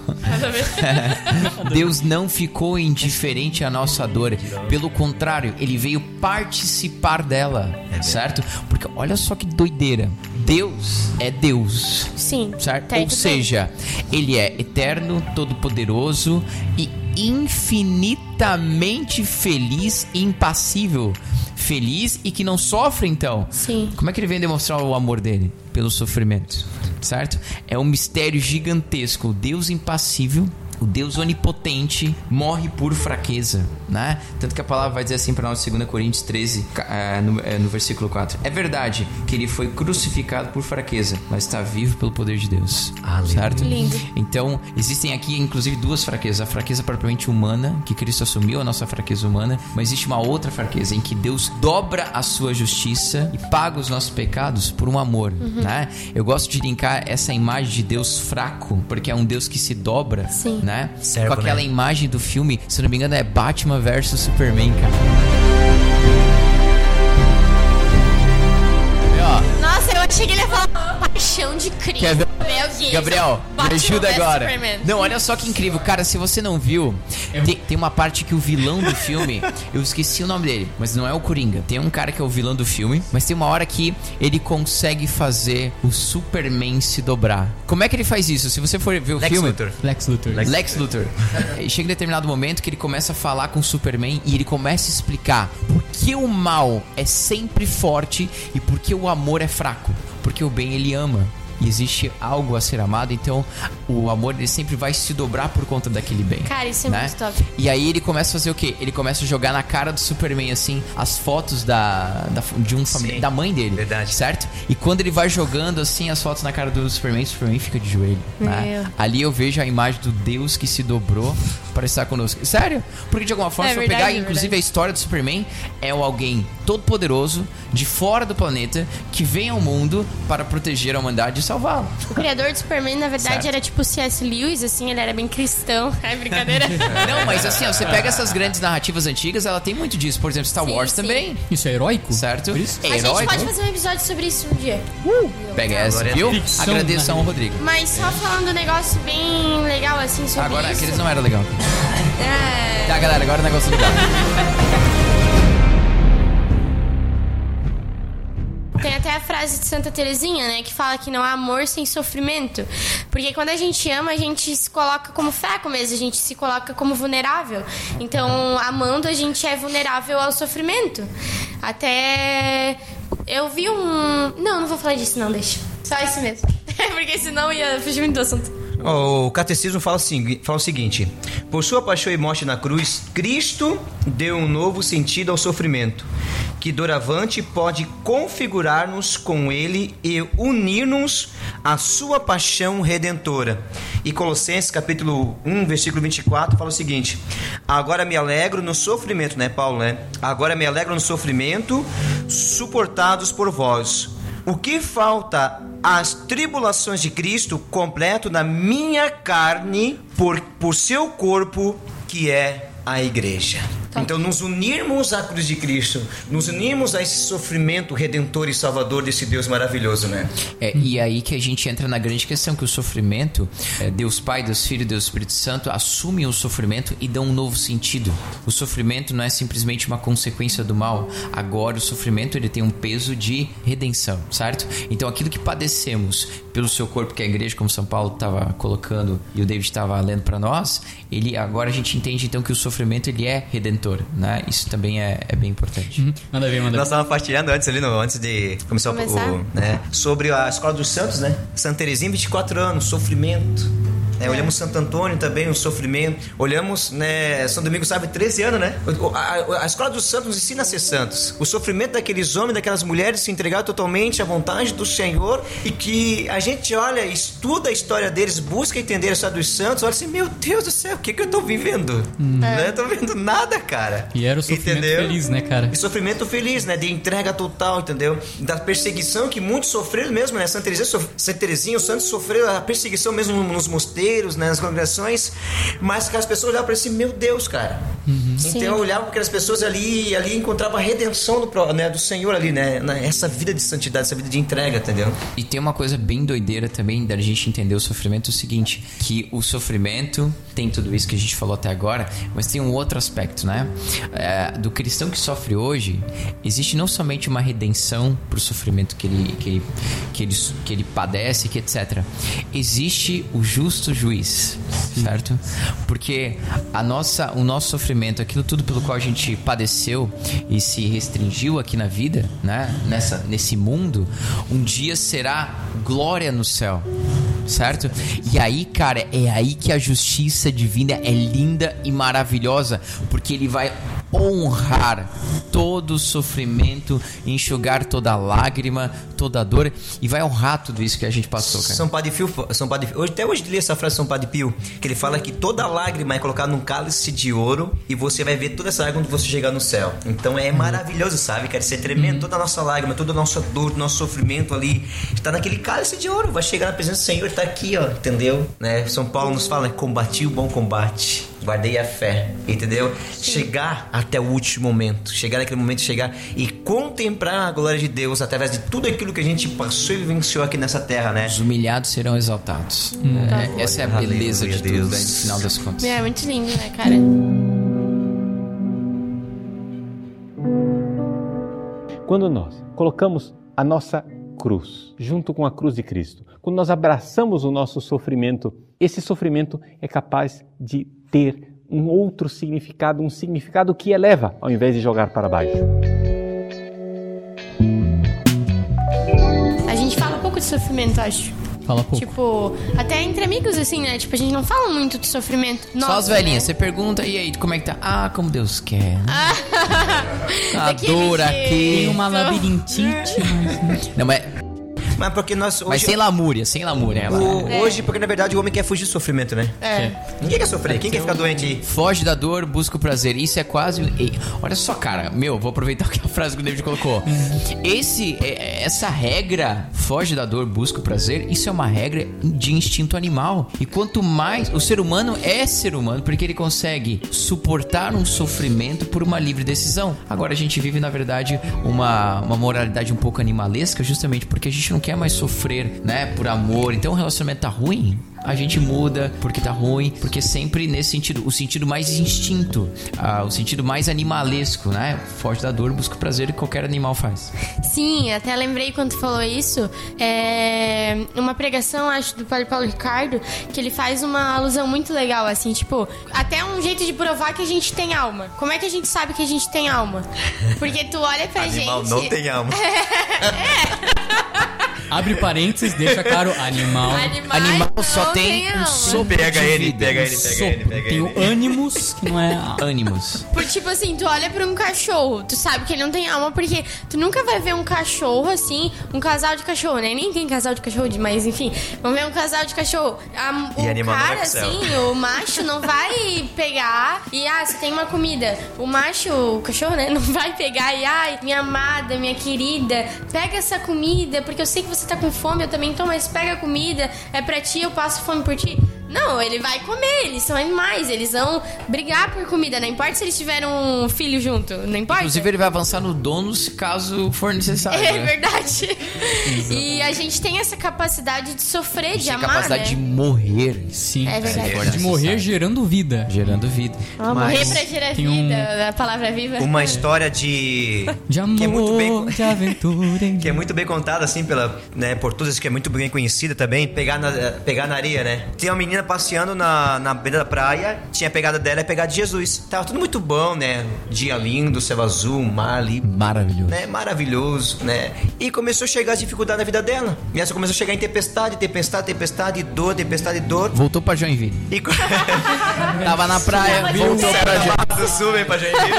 Deus não ficou indiferente à nossa dor. Pelo contrário, ele veio participar dela, certo? Porque olha só que doideira. Deus é Deus. Sim. Certo? Tá Ou seja, ele é eterno, todo-poderoso e infinitamente feliz e impassível. Feliz e que não sofre, então. Sim. Como é que ele vem demonstrar o amor dele? Pelo sofrimento, certo? É um mistério gigantesco. Deus impassível, o Deus onipotente, morre por fraqueza, né? Tanto que a palavra vai dizer assim para nós, 2 Coríntios 13, ca- eh, no, eh, no versículo 4. É verdade que ele foi crucificado por fraqueza, mas está vivo pelo poder de Deus. Aleluia. Certo? Lindo. Então, existem aqui, inclusive, duas fraquezas. A fraqueza propriamente humana, que Cristo assumiu, a nossa fraqueza humana. Mas existe uma outra fraqueza, em que Deus dobra a sua justiça e paga os nossos pecados por um amor, né? Eu gosto de linkar essa imagem de Deus fraco, porque é um Deus que se dobra, Sim. Né? Servo, Com aquela né? imagem do filme, se eu não me engano, é Batman versus Superman, cara. Nossa, eu achei que ele ia falar paixão de Cristo. Quer ver? Deus. Gabriel, me ajuda agora. Superman. Não, olha só que incrível. Cara, se você não viu, tem, tem uma parte que o vilão do filme, eu esqueci o nome dele, mas não é o Coringa. Tem um cara que é o vilão do filme, mas tem uma hora que ele consegue fazer o Superman se dobrar. Como é que ele faz isso? Se você for ver o Lex filme. Luthor. Lex Luthor. Lex, Luthor. Chega em determinado momento que ele começa a falar com o Superman e ele começa a explicar por que o mal é sempre forte e por que o amor é fraco. Porque o bem ele ama. E existe algo a ser amado, então o amor ele sempre vai se dobrar por conta daquele bem. Cara, isso é né? muito top. E aí ele começa a fazer o quê? Ele começa a jogar na cara do Superman, assim, as fotos da, da- de um familiar, Sim. da mãe dele. Verdade. Certo? E quando ele vai jogando, assim, as fotos na cara do Superman, o Superman fica de joelho. né? Ali eu vejo a imagem do Deus que se dobrou para estar conosco. Sério? Porque de alguma forma, É se eu verdade, pegar, é inclusive, a história do Superman é o alguém todo poderoso, de fora do planeta, que vem ao mundo para proteger a humanidade salvá-la. O criador do Superman, na verdade, Certo. era tipo C.S. Lewis, assim, ele era bem cristão. É brincadeira. Não, mas assim, ó, você pega essas grandes narrativas antigas, ela tem muito disso. Por exemplo, Star Sim, Wars sim. também. Isso é heróico? Certo? Por isso? É A gente heróico. pode fazer um episódio sobre isso um dia. Pega essa, Agora é viu? ficção, Agradeço ao né? Rodrigo. Mas só falando um negócio bem legal, assim, sobre Agora, isso. aqueles não eram legal. É... Tá, galera, agora o negócio é legal. Tem até a frase de Santa Terezinha, né? Que fala que não há amor sem sofrimento. Porque quando a gente ama, a gente se coloca como fraco mesmo, a gente se coloca como vulnerável. Então, amando, a gente é vulnerável ao sofrimento. Até. Eu vi um. Não, não vou falar disso, não, deixa. Só isso mesmo. Porque senão ia fugir muito do assunto. O catecismo fala, assim, fala o seguinte: Por sua paixão e morte na cruz, Cristo deu um novo sentido ao sofrimento, que doravante pode configurar-nos com Ele e unir-nos à sua paixão redentora. E Colossenses capítulo 1, versículo 24 fala o seguinte: Agora me alegro no sofrimento, né, Paulo, né? Agora me alegro no sofrimento suportados por vós. O que falta às tribulações de Cristo completo na minha carne por, por seu corpo, que é a igreja. Então, nos unirmos à cruz de Cristo, nos unirmos a esse sofrimento redentor e salvador desse Deus maravilhoso, né? É, e aí que a gente entra na grande questão, que o sofrimento, é, Deus Pai, Deus Filho, Deus Espírito Santo assumem o sofrimento e dão um novo sentido. O sofrimento não é simplesmente uma consequência do mal. Agora o sofrimento ele tem um peso de redenção, certo? Então aquilo que padecemos pelo seu corpo, que é a igreja, como São Paulo estava colocando e o David estava lendo para nós, ele agora a gente entende então que o sofrimento ele é redentor, né? Isso também é, é bem importante. Hum, Manda ver, manda ver. Nós estávamos partilhando antes ali, no, antes de começar, o- Começar? O, né, sobre a Escola dos Santos, né? Santa Teresinha, 24 anos, sofrimento. É, olhamos Santo Antônio também, o sofrimento. Olhamos, né, São Domingos sabe, 13 anos, né? A, a- a Escola dos Santos ensina a ser santos. O sofrimento daqueles homens, daquelas mulheres se entregar totalmente à vontade do Senhor e que a gente olha, estuda a história deles, busca entender a história dos santos, olha assim, meu Deus do céu, o que, que eu tô vivendo? Né? Eu tô vendo nada, cara. E era o sofrimento Entendeu? feliz, né, cara? E sofrimento feliz, né? De entrega total, entendeu? Da perseguição que muitos sofreram mesmo, né? Santa Teresinha, Santa Teresinha os santos sofreram a perseguição mesmo nos mosteiros, né? nas congregações, mas que as pessoas olhavam para assim, meu Deus, cara. Então olhavam para aquelas pessoas ali e ali encontravam a redenção do, né? do Senhor ali, né? Essa vida de santidade, essa vida de entrega, entendeu? E tem uma coisa bem doideira também da gente entender o sofrimento, é o seguinte, que o sofrimento tem tudo isso que a gente falou até agora, mas tem um outro aspecto, né? É, do cristão que sofre hoje, existe não somente uma redenção pro sofrimento que ele, que ele, que ele, que ele padece, que etc. Existe o justo juiz, certo? Porque a nossa, o nosso sofrimento, aquilo tudo pelo qual a gente padeceu e se restringiu aqui na vida, né? Nessa, nesse mundo, um dia será glória no céu, certo? E aí, cara, é aí que a justiça divina é linda e maravilhosa, porque ele vai honrar todo o sofrimento, enxugar toda lágrima, toda dor e vai honrar tudo isso que a gente passou, cara. São Padre Pio, São Padre, hoje, até hoje li essa frase de São Padre Pio, que ele fala que toda lágrima é colocada num cálice de ouro e você vai ver toda essa lágrima quando você chegar no céu. Então é maravilhoso, sabe? Quer ser tremendo, toda a nossa lágrima, toda a nossa dor, nosso sofrimento ali está naquele cálice de ouro. Vai chegar na presença do Senhor, está aqui, ó, entendeu? Né? São Paulo nos fala, combati o bom combate. Guardei a fé, entendeu? Chegar até o último momento, chegar naquele momento, chegar e contemplar a glória de Deus através de tudo aquilo que a gente passou e vivenciou aqui nessa terra, né? Os humilhados serão exaltados. É, essa é a beleza de Aleluia, tudo, Deus. né, no final das contas. É muito lindo, né, cara? Quando nós colocamos a nossa cruz junto com a cruz de Cristo, quando nós abraçamos o nosso sofrimento, esse sofrimento é capaz de ter um outro significado, um significado que eleva, ao invés de jogar para baixo. A gente fala um pouco de sofrimento, acho. Fala pouco. Tipo, até entre amigos, assim, né? Tipo, a gente não fala muito de sofrimento. Só nosso, as velhinhas, né? você pergunta, e aí, como é que tá? Ah, como Deus quer. A Daquele dor aqui. Tem uma labirintite. Não, mas, Mas porque nós hoje. mas sem lamúria, sem lamúria. Ela o- Hoje, porque na verdade o homem quer fugir do sofrimento, né? É. Ninguém quer sofrer. Quem quer ficar doente aí? Foge da dor, busca o prazer. Isso é quase. Ei, olha só, cara. Meu, vou aproveitar que a frase que o David colocou. Esse, é- essa regra, foge da dor, busca o prazer, isso é uma regra de instinto animal. E quanto mais. O ser humano é ser humano porque ele consegue suportar um sofrimento por uma livre decisão. Agora a gente vive, na verdade, uma, uma moralidade um pouco animalesca, justamente porque a gente não quer mais sofrer, né, por amor. Então o relacionamento tá ruim a gente muda porque tá ruim, porque sempre nesse sentido, o sentido mais instinto, ah, o sentido mais animalesco, né? Foge da dor, busca o prazer que qualquer animal faz. Sim, até lembrei quando tu falou isso. É uma pregação, acho, do Padre Paulo Ricardo, que ele faz uma alusão muito legal, assim, tipo, até um jeito de provar que a gente tem alma. Como é que a gente sabe que a gente tem alma? Porque tu olha pra Animal gente. não tem alma. Abre parênteses, deixa claro, animal. Animal só tem um sopro Pega ele, pega ele, pega ele, pega Tem ele. o ânimos, que não é... Ânimos. Por tipo assim, tu olha pra um cachorro, tu sabe que ele não tem alma, porque tu nunca vai ver um cachorro assim, um casal de cachorro, né? Nem tem casal de cachorro, mas enfim, vamos ver um casal de cachorro. A- E o vai cara, assim, o macho não vai pegar e, ah, você tem uma comida. O macho, o cachorro, né? Não vai pegar e, ai, minha amada, minha querida, pega essa comida, porque eu sei que você tá com fome, eu também tô, mas pega a comida, é pra ti, eu passo fome por ti. Não, ele vai comer, eles são animais, eles vão brigar por comida, não importa se eles tiveram um filho junto, não importa. Inclusive, ele vai avançar no donos caso for necessário. É né? verdade. E a gente tem essa capacidade de sofrer, de Tem amar, capacidade né? de morrer. Sim. É verdade. se for De morrer gerando vida. Gerando vida. Ah, morrer Mas pra gerar tem um- vida, a palavra viva. Uma história de. De amor, Que é muito bem. de aventura. Que é muito bem contada, assim, pela, né, por todos, que é muito bem conhecida também, pegar na, pegar na areia, né? Tem uma menina passeando na, na beira da praia, tinha a pegada dela, é pegar de Jesus. Tava tudo muito bom, né? Dia lindo, céu azul, mar ali, Maravilhoso. né? Maravilhoso, né? E começou a chegar as dificuldades na vida dela. E essa começou a chegar em tempestade, tempestade, tempestade, dor, tempestade, dor. Voltou pra Joinville. E Tava na praia, voltou Joinville. pra Joinville.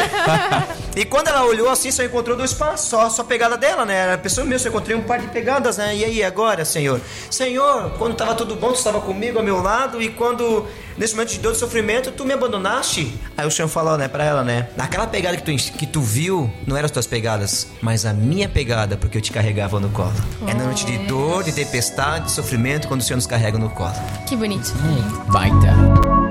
e quando ela olhou assim, só encontrou dois passos, só, só pegada dela, né? A pessoa meu, só encontrei um par de pegadas, né? E aí, agora, Senhor? Senhor, quando tava tudo bom, tu estava comigo, ao meu lado, e quando, nesse momento de dor e sofrimento, tu me abandonaste? Aí o Senhor falou, né, pra ela, né? Naquela pegada que tu, que tu viu, não eram as tuas pegadas, mas a minha pegada, porque eu te carregava no colo. É na noite de dor, de tempestade, de sofrimento, quando o Senhor nos carrega no colo. Que bonito. Baita.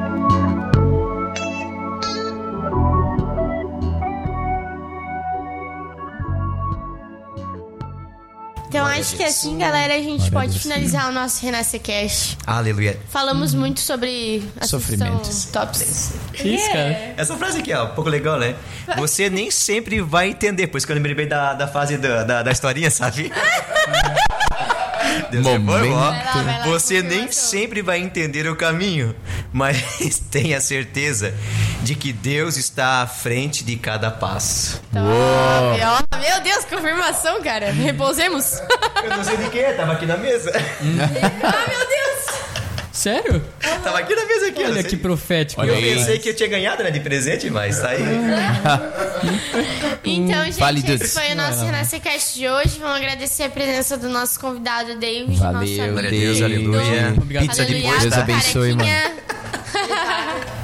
Acho que assim, galera, a gente pode finalizar o nosso Renascecast. Aleluia. Falamos muito sobre a Sofrimento. tops. Que isso, cara? Essa frase aqui, ó, um pouco legal, né? Você nem sempre vai entender, por isso que eu lembrei bem da, da fase da, da, da historinha, sabe? Deus é bom. Momento. Vai lá, vai lá, Você nem sempre vai entender o caminho, mas tenha certeza de que Deus está à frente de cada passo. Ó, meu Deus, confirmação, cara. Repousemos. Eu não sei de quem é, tava aqui na mesa. ah, meu Deus. Sério? tava aqui na mesa aqui, eu não Olha sei. que profético. Olha Eu aí. pensei que eu tinha ganhado, né, de presente, mas tá aí. Então, gente, Fale, esse Deus. foi o nosso Renascecast de hoje. Vamos agradecer a presença do nosso convidado, David. Valeu, nosso amigo. Glória a Deus, aleluia. Obrigado. Pizza de Aleluia, boa, Deus abençoe, carequinha.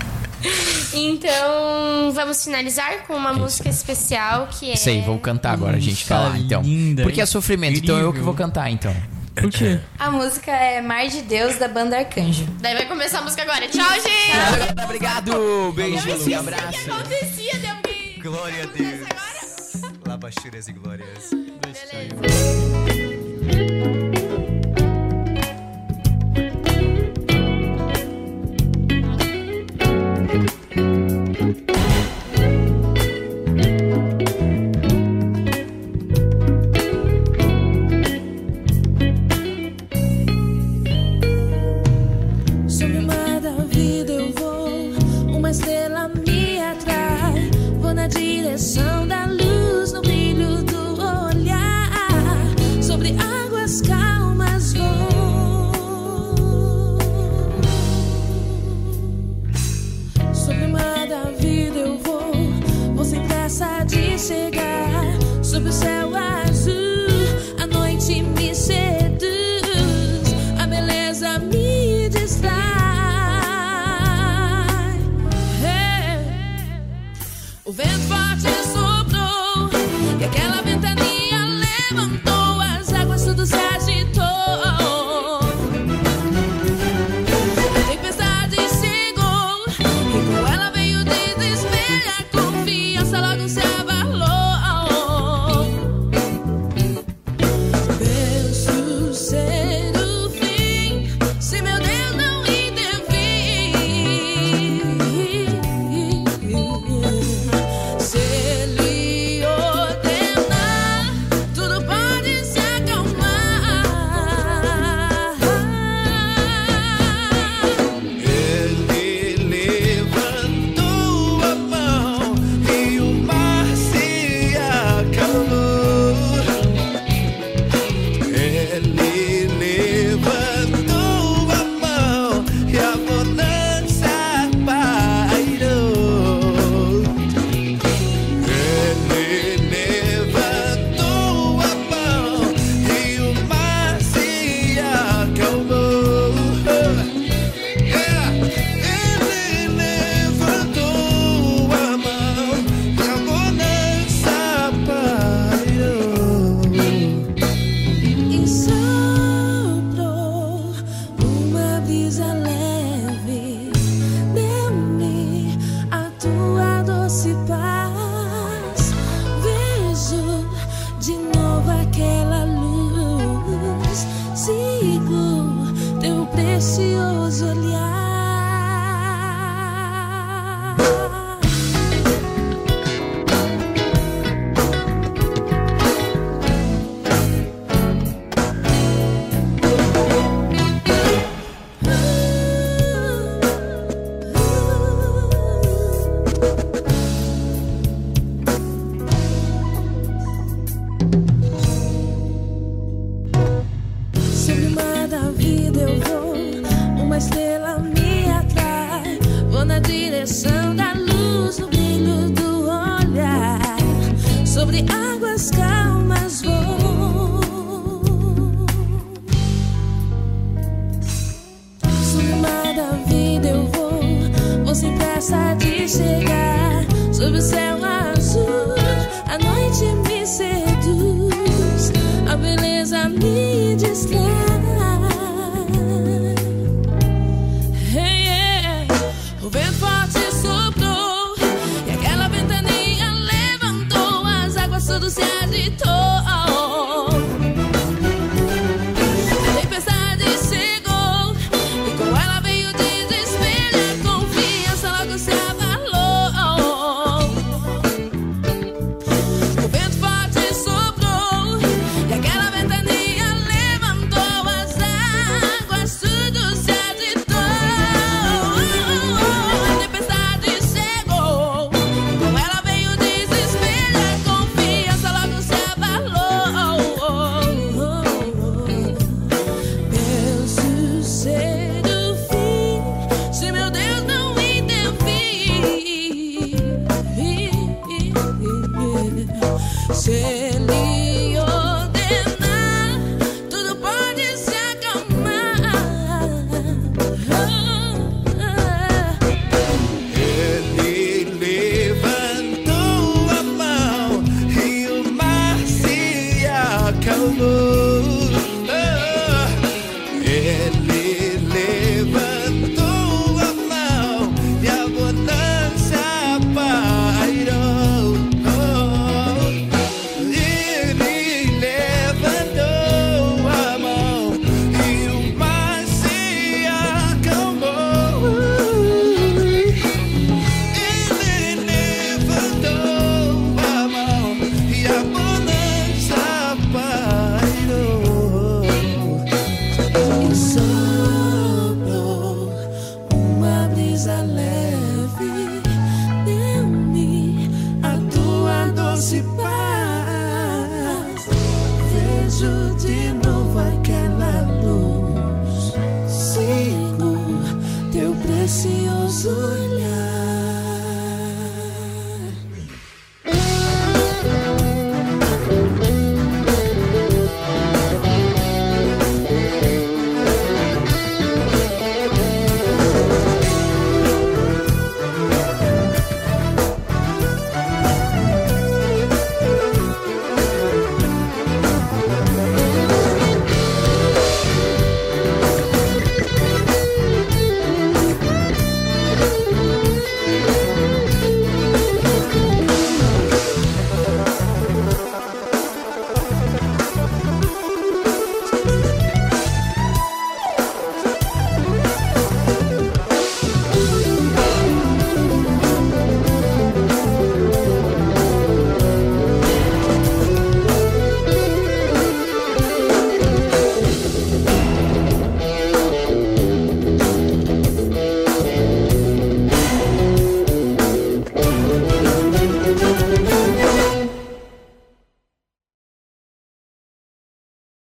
Então, vamos finalizar com uma música especial que é. Aí, vou cantar agora, gente. Vai lá, Música então. linda, Porque é sofrimento, então eu que Incrível. vou cantar, então. Por quê? A música é Mar de Deus, da banda Arcanjo. Daí vai começar a música agora. Tchau, gente! Obrigado, beijo, Eu esqueci abraço. o que acontecia, deu. Glória a Deus. Labachuras e glórias. Sobre